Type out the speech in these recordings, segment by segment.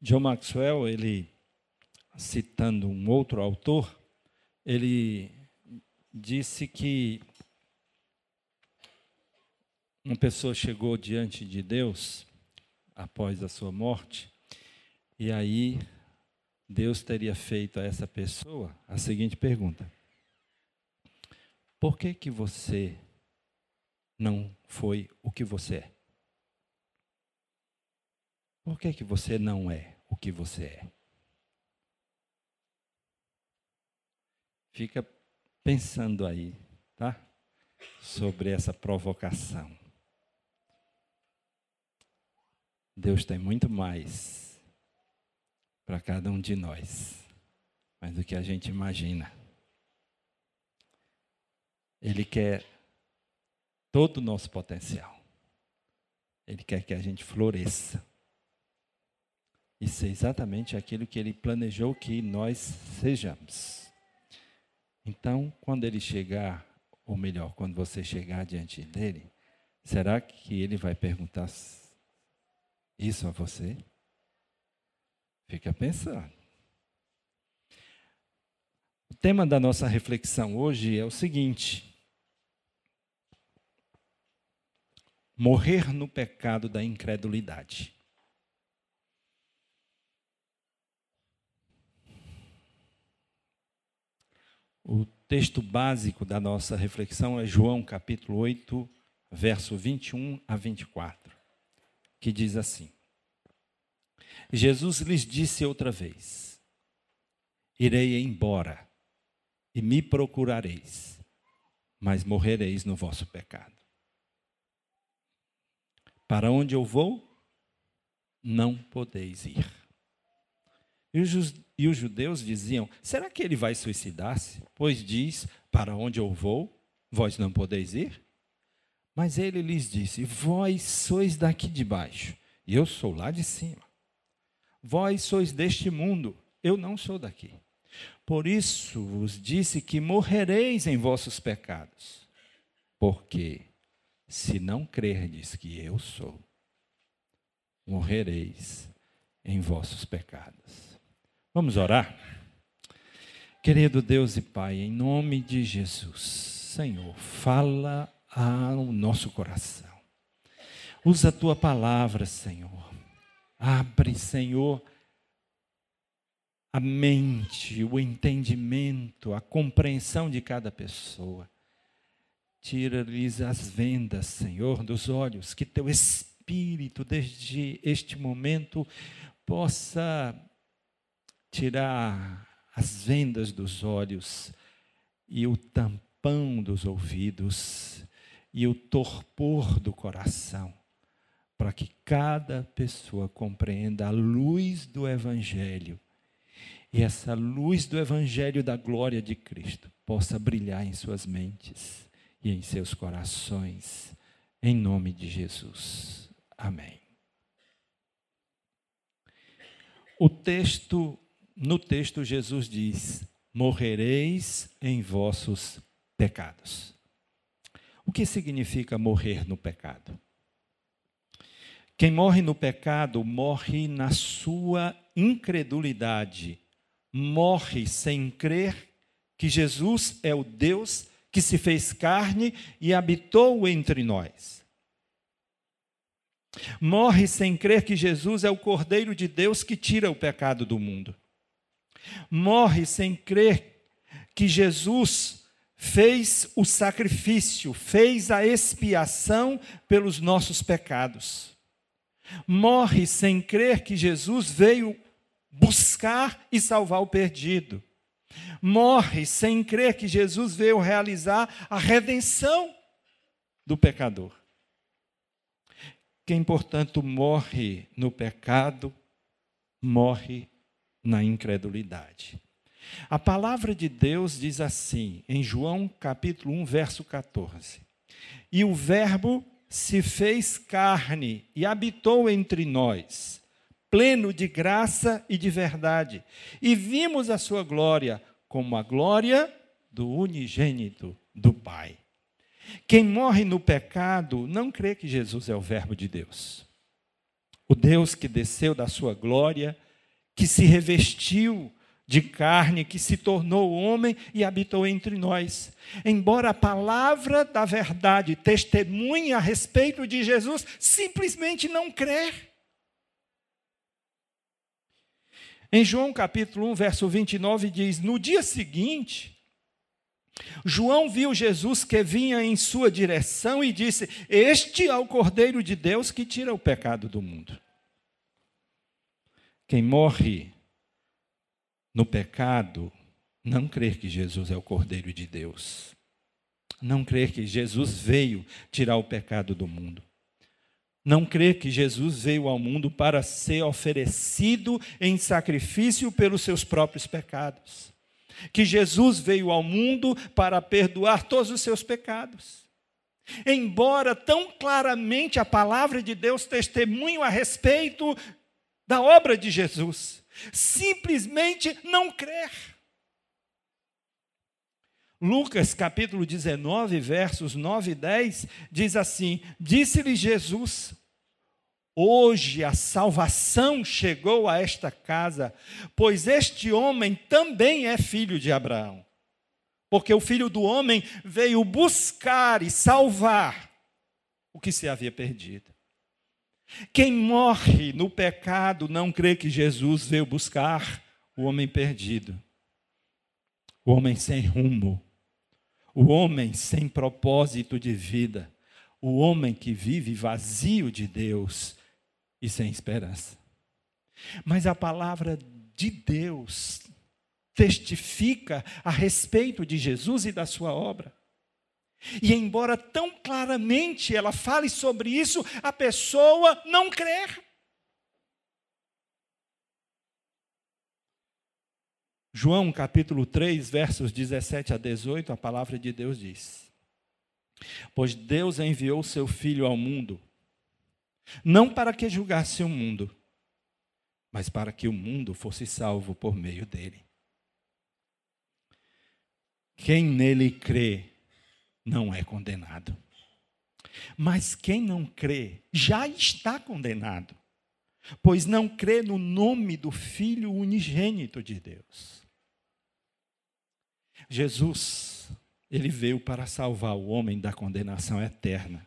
John Maxwell, ele citando um outro autor, ele disse que uma pessoa chegou diante de Deus após a sua morte, e aí Deus teria feito a essa pessoa a seguinte pergunta: Por que que você não foi o que você é? Por que que você não é o que você é? Fica pensando aí, tá? Sobre essa provocação. Deus tem muito mais para cada um de nós, mais do que a gente imagina. Ele quer todo o nosso potencial. Ele quer que a gente floresça. Isso é exatamente aquilo que ele planejou que nós sejamos. Então, quando ele chegar, ou melhor, quando você chegar diante dele, será que ele vai perguntar isso a você? Fica pensando. O tema da nossa reflexão hoje é o seguinte: morrer no pecado da incredulidade. O texto básico da nossa reflexão é João capítulo 8, verso 21 a 24, que diz assim: Jesus lhes disse outra vez: Irei embora e me procurareis, mas morrereis no vosso pecado. Para onde eu vou, não podeis ir. E os, judeus diziam: será que ele vai suicidar-se? Pois diz: Para onde eu vou, vós não podeis ir? Mas ele lhes disse: Vós sois daqui de baixo, e eu sou lá de cima. Vós sois deste mundo, eu não sou daqui. Por isso vos disse que morrereis em vossos pecados. Porque, se não crerdes que eu sou, morrereis em vossos pecados. Vamos orar? Querido Deus e Pai, em nome de Jesus, Senhor, fala ao nosso coração. Usa a tua palavra, Senhor. Abre, Senhor, a mente, o entendimento, a compreensão de cada pessoa. Tira-lhes as vendas, Senhor, dos olhos, que teu espírito, desde este momento, possa tirar as vendas dos olhos e o tampão dos ouvidos e o torpor do coração, para que cada pessoa compreenda a luz do Evangelho e essa luz do Evangelho da glória de Cristo possa brilhar em suas mentes e em seus corações, em nome de Jesus. Amém. O texto no texto, Jesus diz: morrereis em vossos pecados. O que significa morrer no pecado? Quem morre no pecado morre na sua incredulidade, morre sem crer que Jesus é o Deus que se fez carne e habitou entre nós. Morre sem crer que Jesus é o Cordeiro de Deus que tira o pecado do mundo morre sem crer que Jesus fez o sacrifício, fez a expiação pelos nossos pecados. Morre sem crer que Jesus veio buscar e salvar o perdido. Morre sem crer que Jesus veio realizar a redenção do pecador. Quem, portanto, morre no pecado, morre na incredulidade. A palavra de Deus diz assim, em João capítulo 1, verso 14: E o Verbo se fez carne e habitou entre nós, pleno de graça e de verdade, e vimos a sua glória como a glória do unigênito do Pai. Quem morre no pecado não crê que Jesus é o Verbo de Deus. O Deus que desceu da sua glória que se revestiu de carne, que se tornou homem e habitou entre nós. Embora a palavra da verdade testemunhe a respeito de Jesus, simplesmente não crer. Em João capítulo 1, verso 29 diz: No dia seguinte, João viu Jesus que vinha em sua direção e disse: Este é o Cordeiro de Deus que tira o pecado do mundo. Quem morre no pecado, não crer que Jesus é o Cordeiro de Deus. Não crer que Jesus veio tirar o pecado do mundo. Não crer que Jesus veio ao mundo para ser oferecido em sacrifício pelos seus próprios pecados. Que Jesus veio ao mundo para perdoar todos os seus pecados. Embora tão claramente a palavra de Deus testemunhe a respeito da obra de Jesus, simplesmente não crer. Lucas capítulo 19, versos 9 e 10, diz assim: Disse-lhe Jesus: Hoje a salvação chegou a esta casa, pois este homem também é filho de Abraão. Porque o filho do homem veio buscar e salvar o que se havia perdido. Quem morre no pecado não crê que Jesus veio buscar o homem perdido, o homem sem rumo, o homem sem propósito de vida, o homem que vive vazio de Deus e sem esperança. Mas a palavra de Deus testifica a respeito de Jesus e da sua obra. E embora tão claramente ela fale sobre isso, a pessoa não crer. João capítulo 3, versos 17 a 18, a palavra de Deus diz: Pois Deus enviou seu Filho ao mundo, não para que julgasse o mundo, mas para que o mundo fosse salvo por meio dele. Quem nele crê, não é condenado. Mas quem não crê já está condenado, pois não crê no nome do Filho unigênito de Deus. Jesus, ele veio para salvar o homem da condenação eterna,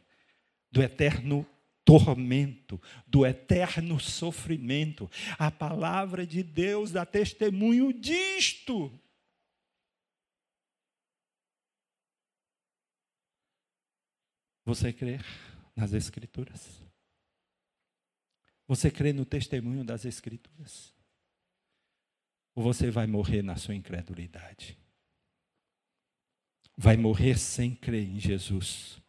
do eterno tormento, do eterno sofrimento. A palavra de Deus dá testemunho disto. Você crê nas Escrituras? Você crê no testemunho das Escrituras? Ou você vai morrer na sua incredulidade? Vai morrer sem crer em Jesus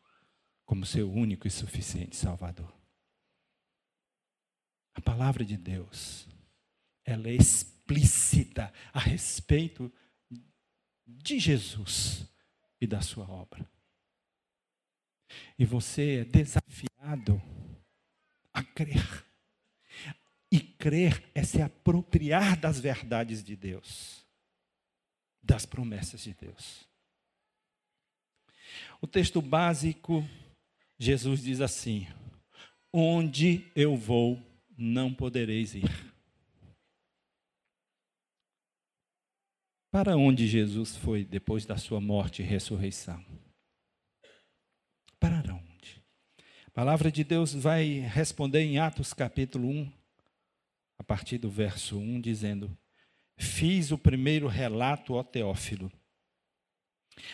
como seu único e suficiente Salvador. A palavra de Deus, ela é explícita a respeito de Jesus e da sua obra. E você é desafiado a crer. E crer é se apropriar das verdades de Deus, das promessas de Deus. O texto básico, Jesus diz assim: Onde eu vou, não podereis ir. Para onde Jesus foi depois da sua morte e ressurreição? Para onde? A palavra de Deus vai responder em Atos capítulo 1, a partir do verso 1, dizendo: Fiz o primeiro relato ao Teófilo,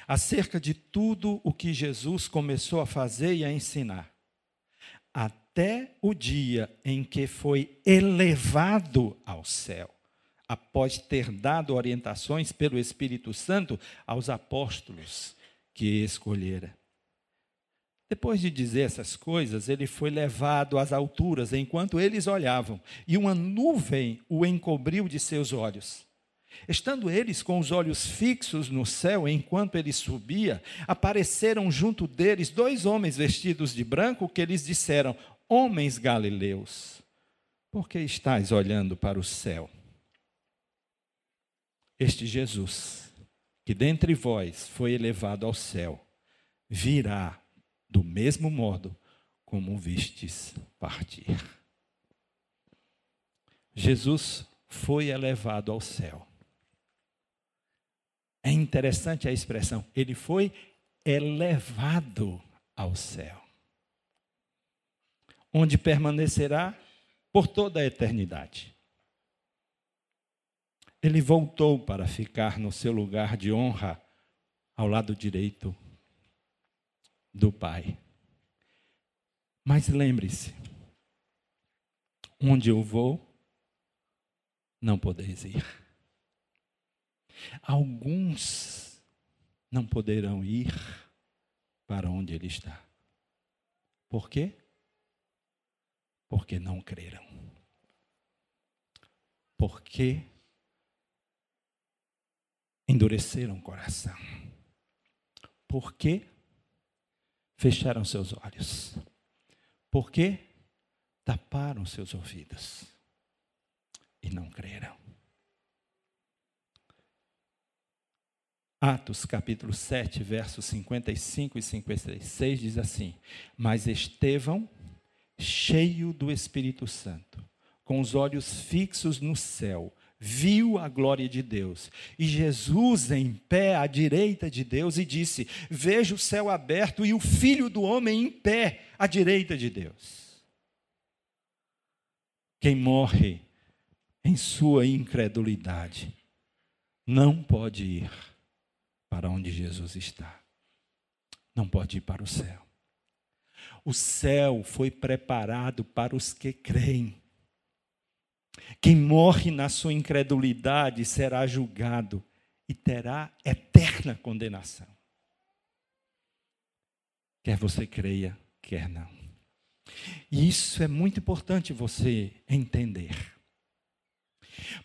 acerca de tudo o que Jesus começou a fazer e a ensinar, até o dia em que foi elevado ao céu, após ter dado orientações pelo Espírito Santo aos apóstolos que escolhera. Depois de dizer essas coisas, ele foi levado às alturas enquanto eles olhavam, e uma nuvem o encobriu de seus olhos. Estando eles com os olhos fixos no céu enquanto ele subia, apareceram junto deles dois homens vestidos de branco que lhes disseram: Homens galileus, por que estáis olhando para o céu? Este Jesus, que dentre vós foi elevado ao céu, virá do mesmo modo como vistes partir. Jesus foi elevado ao céu. É interessante a expressão, ele foi elevado ao céu, onde permanecerá por toda a eternidade. Ele voltou para ficar no seu lugar de honra ao lado direito do Pai. Mas lembre-se, onde eu vou, não podeis ir. Alguns não poderão ir para onde ele está. Por quê? Porque não creram. Porque endureceram o coração. Porque fecharam seus olhos. Porque taparam seus ouvidos e não creram. Atos capítulo 7, versos 55 e 56 diz assim: Mas Estevão, cheio do Espírito Santo, com os olhos fixos no céu, viu a glória de Deus. E Jesus em pé à direita de Deus e disse: Vejo o céu aberto e o filho do homem em pé à direita de Deus. Quem morre em sua incredulidade não pode ir para onde Jesus está. Não pode ir para o céu. O céu foi preparado para os que creem. Quem morre na sua incredulidade será julgado e terá eterna condenação. Quer você creia, quer não. E isso é muito importante você entender.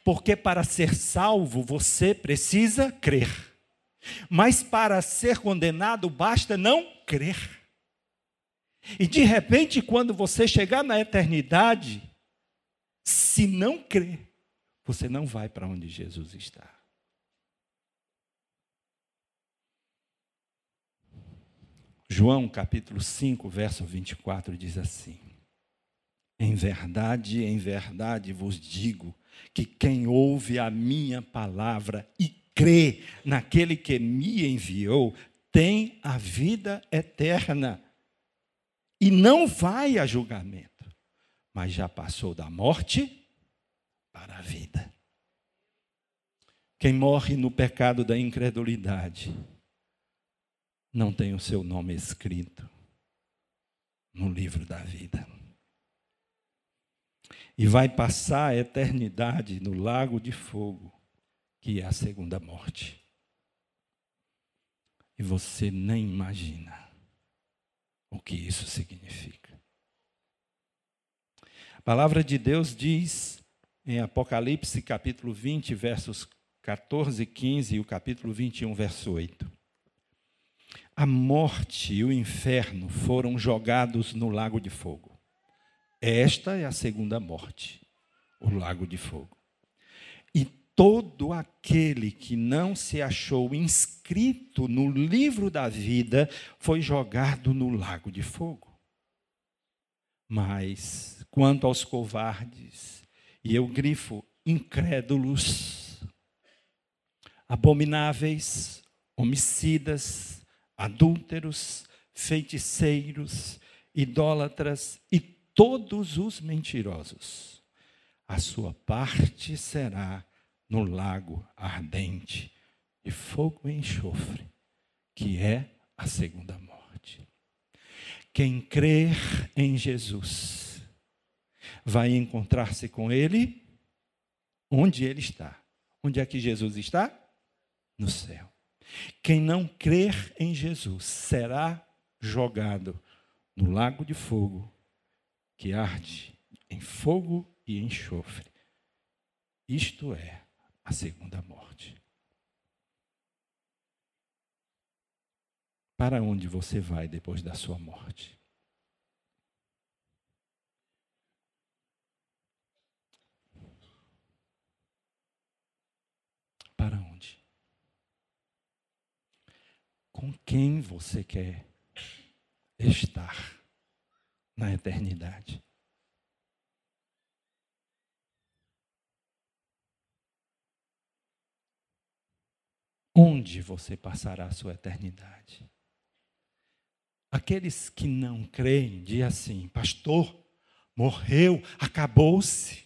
Porque para ser salvo você precisa crer. Mas para ser condenado basta não crer. E de repente, quando você chegar na eternidade, se não crer, você não vai para onde Jesus está. João capítulo 5, verso 24 diz assim: Em verdade, em verdade vos digo que quem ouve a minha palavra e crê naquele que me enviou, tem a vida eterna e não vai a julgamento, mas já passou da morte para a vida. Quem morre no pecado da incredulidade não tem o seu nome escrito no livro da vida. E vai passar a eternidade no lago de fogo, que é a segunda morte. E você nem imagina o que isso significa. A palavra de Deus diz em Apocalipse capítulo 20, versos 14 e 15 e o capítulo 21, verso 8 a morte e o inferno foram jogados no lago de fogo. Esta é a segunda morte, o lago de fogo. E todo aquele que não se achou inscrito no livro da vida foi jogado no lago de fogo. Mas, quanto aos covardes, e eu grifo incrédulos, abomináveis, homicidas, adúlteros, feiticeiros, idólatras e todos os mentirosos. A sua parte será no lago ardente de fogo e enxofre, que é a segunda morte. Quem crer em Jesus vai encontrar-se com Ele onde Ele está. Onde é que Jesus está? No céu. Quem não crer em Jesus será jogado no lago de fogo que arde em fogo e enxofre. Isto é a segunda morte. Para onde você vai depois da sua morte? com quem você quer estar na eternidade. Onde você passará a sua eternidade? Aqueles que não creem, dizem assim: Pastor, morreu, acabou-se.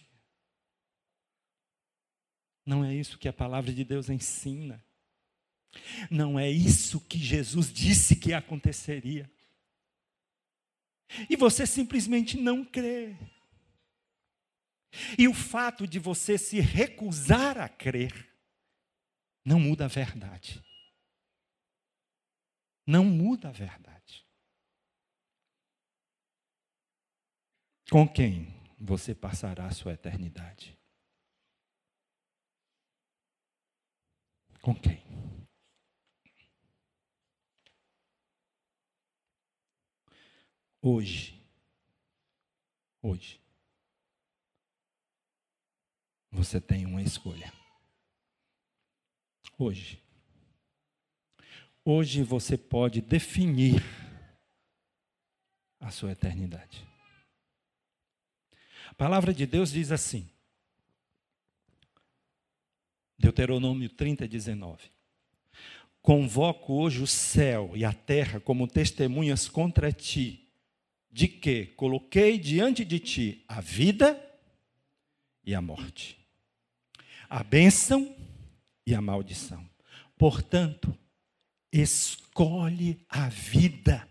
Não é isso que a palavra de Deus ensina. Não é isso que Jesus disse que aconteceria. E você simplesmente não crê. E o fato de você se recusar a crer não muda a verdade. Não muda a verdade. Com quem você passará a sua eternidade? Com quem? Hoje, hoje, você tem uma escolha. Hoje. Hoje você pode definir a sua eternidade. A palavra de Deus diz assim, Deuteronômio 30, 19. Convoco hoje o céu e a terra como testemunhas contra ti, de que coloquei diante de ti a vida e a morte, a bênção e a maldição. Portanto, escolhe a vida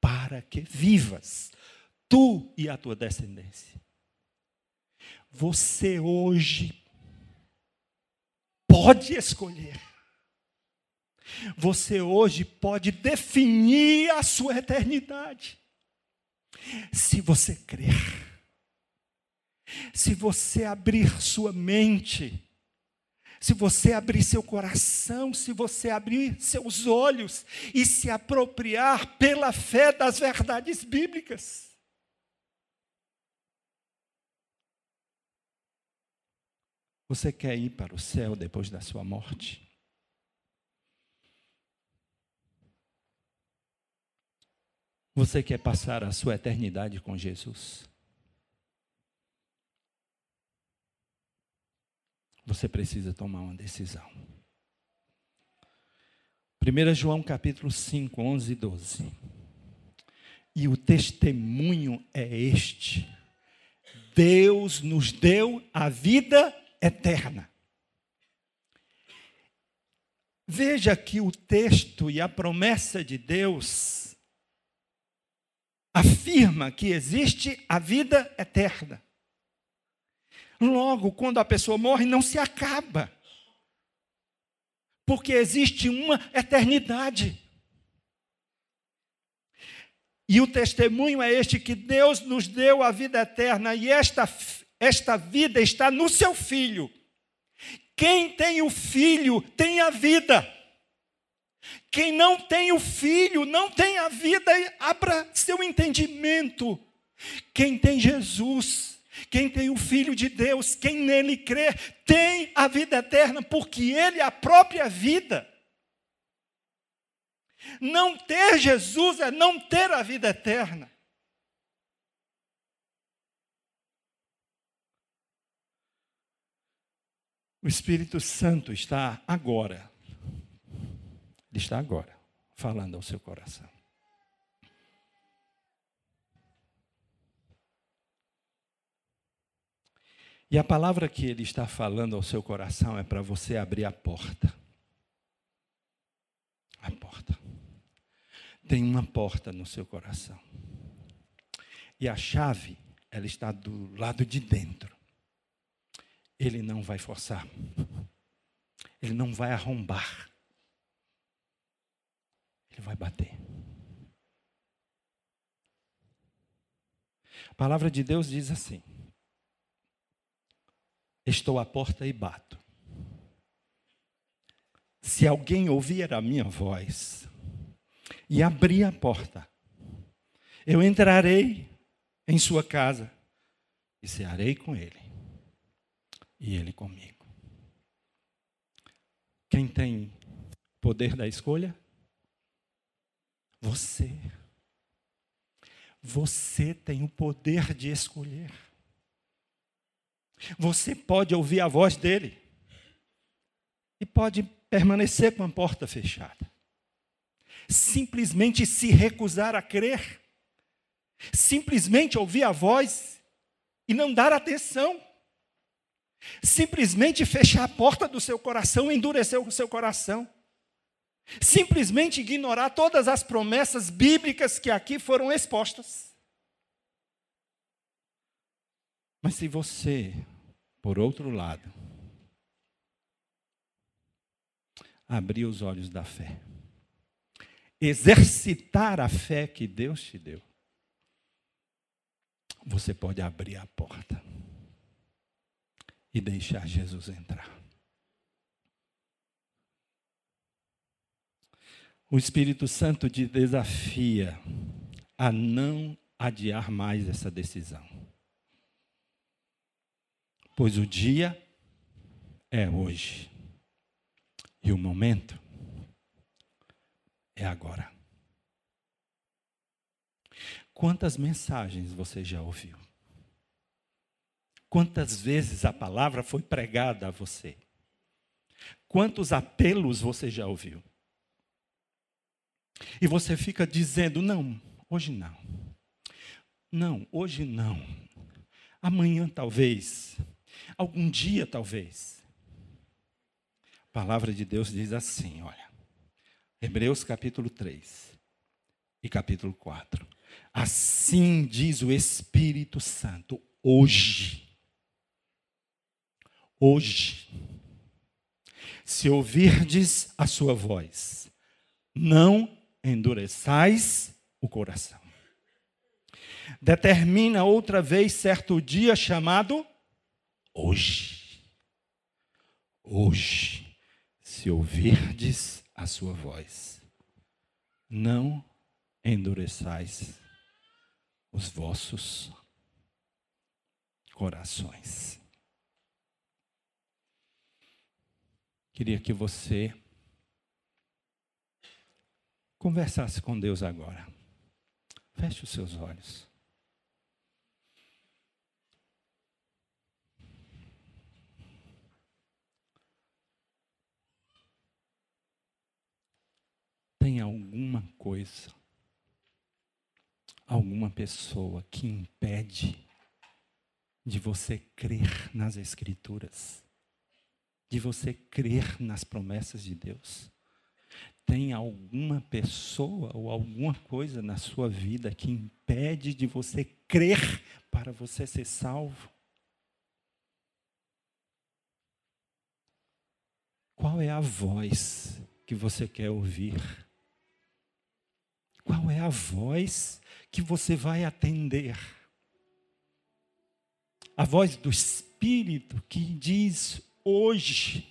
para que vivas, tu e a tua descendência. Você hoje pode escolher. Você hoje pode definir a sua eternidade. Se você crer, se você abrir sua mente, se você abrir seu coração, se você abrir seus olhos e se apropriar pela fé das verdades bíblicas. Você quer ir para o céu depois da sua morte? Você quer passar a sua eternidade com Jesus? Você precisa tomar uma decisão. 1 João capítulo 5, 11 e 12. E o testemunho é este: Deus nos deu a vida eterna. Veja que o texto e a promessa de Deus afirma que existe a vida eterna. Logo, quando a pessoa morre, não se acaba. Porque existe uma eternidade. E o testemunho é este: que Deus nos deu a vida eterna, e esta, esta vida está no seu filho. Quem tem o filho tem a vida. Quem não tem o filho não tem a vida. Abra seu entendimento. Quem tem Jesus, quem tem o filho de Deus, quem nele crê, tem a vida eterna, porque ele é a própria vida. Não ter Jesus é não ter a vida eterna. O Espírito Santo está agora, ele está agora, falando ao seu coração. E a palavra que ele está falando ao seu coração é para você abrir a porta. A porta. Tem uma porta no seu coração. E a chave, ela está do lado de dentro ele não vai forçar. Ele não vai arrombar. Ele vai bater. A palavra de Deus diz assim: Estou à porta e bato. Se alguém ouvir a minha voz e abrir a porta, eu entrarei em sua casa e cearei com ele e Ele comigo. Quem tem poder da escolha? Você. Você tem o poder de escolher. Você pode ouvir a voz dele e pode permanecer com a porta fechada. Simplesmente se recusar a crer. Simplesmente ouvir a voz e não dar atenção. Simplesmente fechar a porta do seu coração, endurecer o seu coração. Simplesmente ignorar todas as promessas bíblicas que aqui foram expostas. Mas se você, por outro lado, abrir os olhos da fé, exercitar a fé que Deus te deu, você pode abrir a porta e deixar Jesus entrar. O Espírito Santo te desafia a não adiar mais essa decisão. Pois o dia é hoje. E o momento é agora. Quantas mensagens você já ouviu? Quantas vezes a palavra foi pregada a você? Quantos apelos você já ouviu? E você fica dizendo: não, hoje não. Não, hoje não. Amanhã talvez. Algum dia talvez. A palavra de Deus diz assim: olha. Hebreus capítulo 3 e capítulo 4. Assim diz o Espírito Santo, hoje. Hoje. Se ouvirdes a sua voz, não endureçais o coração. Determina outra vez certo dia chamado hoje. Hoje, se ouvirdes a sua voz, não endureçais os vossos corações. Queria que você conversasse com Deus agora. Feche os seus olhos. Tem alguma coisa, alguma pessoa que impede de você crer nas Escrituras, de você crer nas promessas de Deus? Tem alguma pessoa ou alguma coisa na sua vida que impede de você crer para você ser salvo? Qual é a voz que você quer ouvir? Qual é a voz que você vai atender? A voz do Espírito que diz hoje,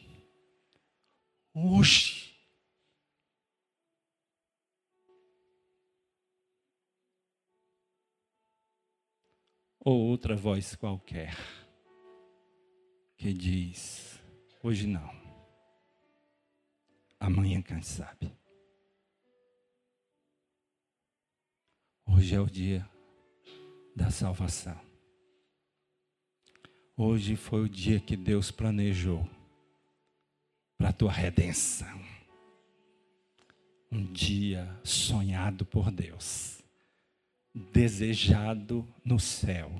hoje, ou outra voz qualquer que diz: hoje não, amanhã quem sabe. Hoje é o dia da salvação. Hoje foi o dia que Deus planejou para a tua redenção. Um dia sonhado por Deus desejado no céu,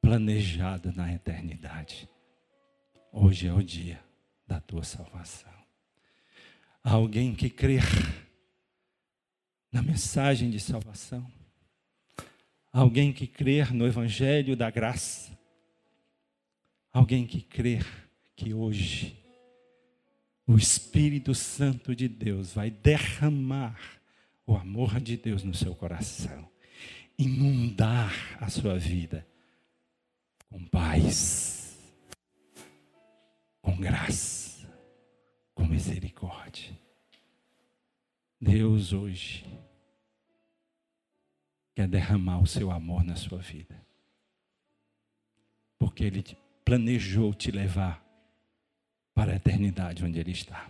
planejado na eternidade. Hoje é o dia da tua salvação. Alguém que crer na mensagem de salvação. Alguém que crer no evangelho da graça. Alguém que crer que hoje o Espírito Santo de Deus vai derramar o amor de Deus no seu coração, inundar a sua vida com paz, com graça, com misericórdia. Deus hoje quer derramar o seu amor na sua vida, porque Ele planejou te levar para a eternidade onde Ele está.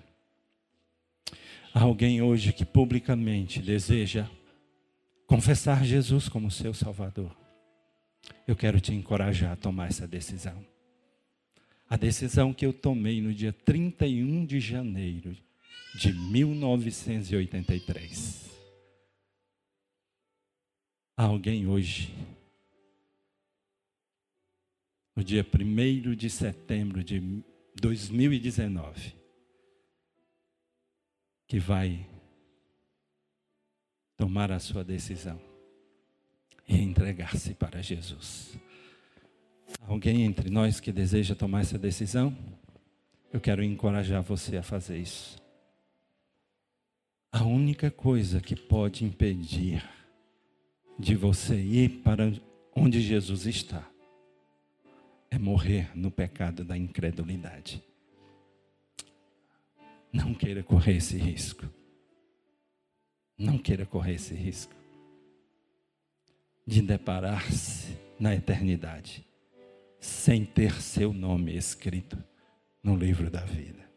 Alguém hoje que publicamente deseja confessar Jesus como seu Salvador. Eu quero te encorajar a tomar essa decisão. A decisão que eu tomei no dia 31 de janeiro de 1983. Há alguém hoje, no dia 1 de setembro de 2019, que vai tomar a sua decisão e entregar-se para Jesus. Alguém entre nós que deseja tomar essa decisão? Eu quero encorajar você a fazer isso. A única coisa que pode impedir de você ir para onde Jesus está é morrer no pecado da incredulidade. Não queira correr esse risco. Não queira correr esse risco de deparar-se na eternidade sem ter seu nome escrito no livro da vida.